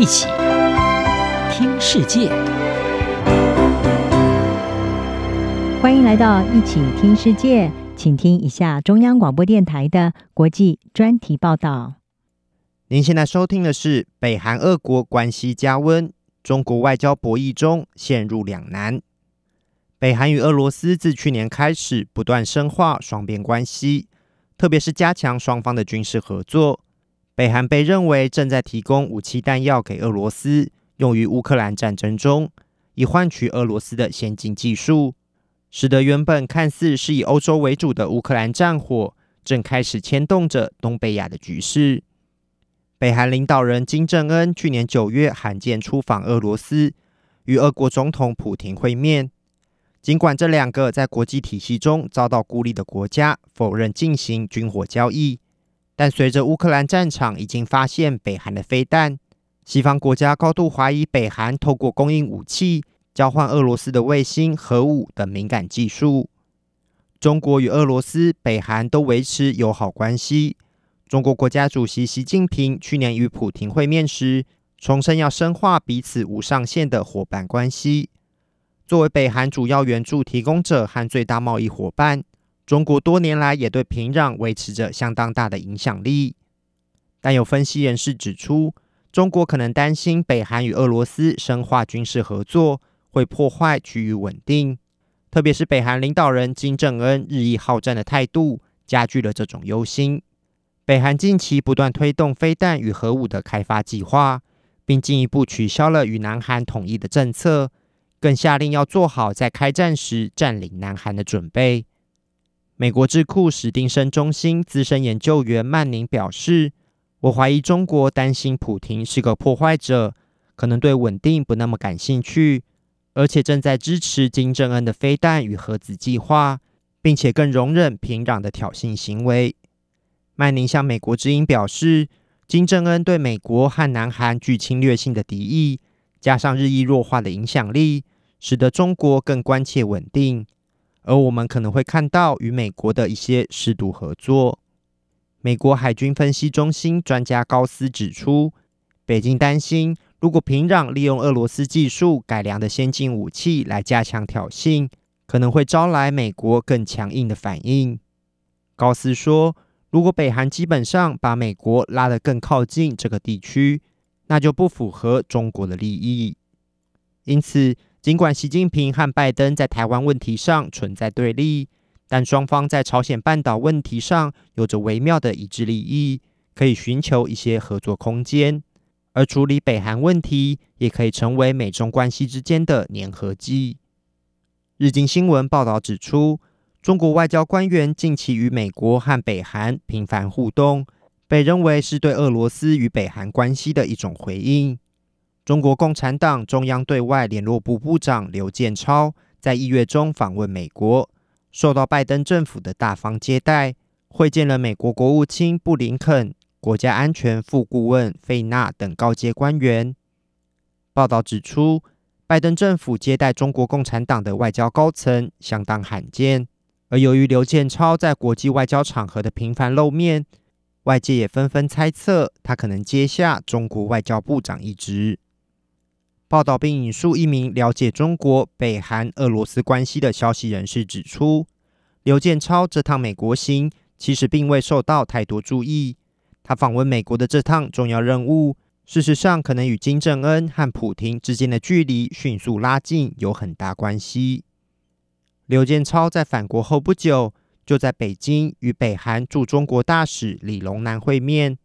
一起听世界，欢迎来到一起听世界，请听一下中央广播电台的国际专题报道。您现在收听的是北韩俄国关系加温，中国外交博弈中陷入两难。北韩与俄罗斯自去年开始不断深化双边关系，特别是加强双方的军事合作。北韩被认为正在提供武器弹药给俄罗斯，用于乌克兰战争中，以换取俄罗斯的先进技术，使得原本看似是以欧洲为主的乌克兰战火，正开始牵动着东北亚的局势。北韩领导人金正恩去年九月罕见出访俄罗斯，与俄国总统普亭会面。尽管这两个在国际体系中遭到孤立的国家否认进行军火交易，但随着乌克兰战场已经发现北韩的飞弹，西方国家高度怀疑北韩透过供应武器、交换俄罗斯的卫星、核武等敏感技术。中国与俄罗斯、北韩都维持友好关系。中国国家主席习近平去年与普京会面时，重申要深化彼此无上限的伙伴关系。作为北韩主要援助提供者和最大贸易伙伴，中国多年来也对平壤维持着相当大的影响力。但有分析人士指出，中国可能担心北韩与俄罗斯深化军事合作会破坏区域稳定，特别是北韩领导人金正恩日益好战的态度，加剧了这种忧心。北韩近期不断推动飞弹与核武的开发计划，并进一步取消了与南韩统一的政策，更下令要做好在开战时占领南韩的准备。美国智库史丁生中心资深研究员曼宁表示：“我怀疑中国担心普亭是个破坏者，可能对稳定不那么感兴趣，而且正在支持金正恩的飞弹与核子计划，并且更容忍平壤的挑衅行为。”曼宁向美国之音表示，金正恩对美国和南韩具侵略性的敌意，加上日益弱化的影响力，使得中国更关切稳定。而我们可能会看到与美国的一些适度合作。美国海军分析中心专家高斯指出，北京担心，如果平壤利用俄罗斯技术改良的先进武器来加强挑衅，可能会招来美国更强硬的反应。高斯说。如果北韩基本上把美国拉得更靠近这个地区，那就不符合中国的利益。因此，尽管习近平和拜登在台湾问题上存在对立，但双方在朝鲜半岛问题上有着微妙的一致利益，可以寻求一些合作空间。而处理北韩问题，也可以成为美中关系之间的粘合剂。日经新闻报道指出。中国外交官员近期与美国和北韩频繁互动，被认为是对俄罗斯与北韩关系的一种回应。中国共产党中央对外联络部部长刘建超在一月中访问美国，受到拜登政府的大方接待，会见了美国国务卿布林肯、国家安全副顾问费纳等高阶官员。报道指出，拜登政府接待中国共产党的外交高层相当罕见。而由于刘建超在国际外交场合的频繁露面，外界也纷纷猜测他可能接下中国外交部长一职。报道并引述一名了解中国、北韩、俄罗斯关系的消息人士指出，刘建超这趟美国行其实并未受到太多注意。他访问美国的这趟重要任务，事实上可能与金正恩和普亭之间的距离迅速拉近有很大关系。刘建超在返国后不久，就在北京与北韩驻中国大使李龙南会面，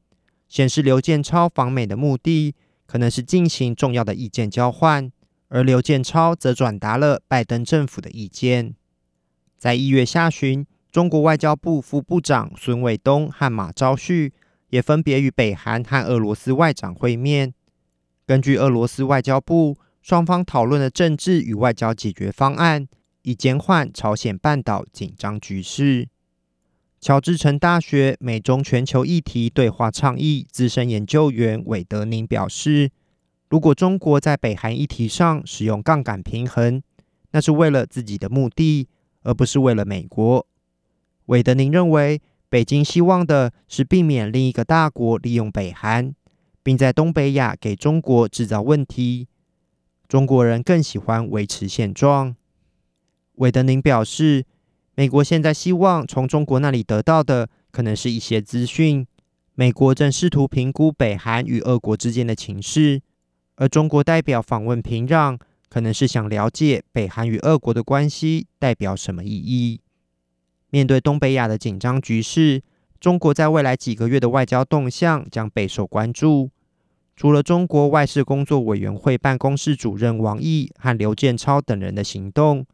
显示刘建超访美的目的可能是进行重要的意见交换，而刘建超则转达了拜登政府的意见。在一月下旬，中国外交部副部长孙卫东和马朝旭也分别与北韩和俄罗斯外长会面。根据俄罗斯外交部，双方讨论的政治与外交解决方案。以减缓朝鲜半岛紧张局势。乔治城大学美中全球议题对话倡议资深研究员韦德宁表示：“如果中国在北韩议题上使用杠杆平衡，那是为了自己的目的，而不是为了美国。”韦德宁认为，北京希望的是避免另一个大国利用北韩，并在东北亚给中国制造问题。中国人更喜欢维持现状。韦德宁表示，美国现在希望从中国那里得到的，可能是一些资讯。美国正试图评估北韩与俄国之间的情势，而中国代表访问平壤，可能是想了解北韩与俄国的关系代表什么意义。面对东北亚的紧张局势，中国在未来几个月的外交动向将备受关注。除了中国外事工作委员会办公室主任王毅和刘建超等人的行动，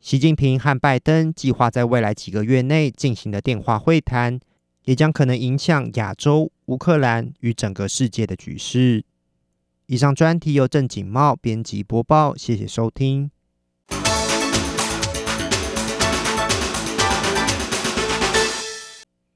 习近平和拜登计划在未来几个月内进行的电话会谈，也将可能影响亚洲、乌克兰与整个世界的局势。以上专题由郑锦茂编辑播报，谢谢收听。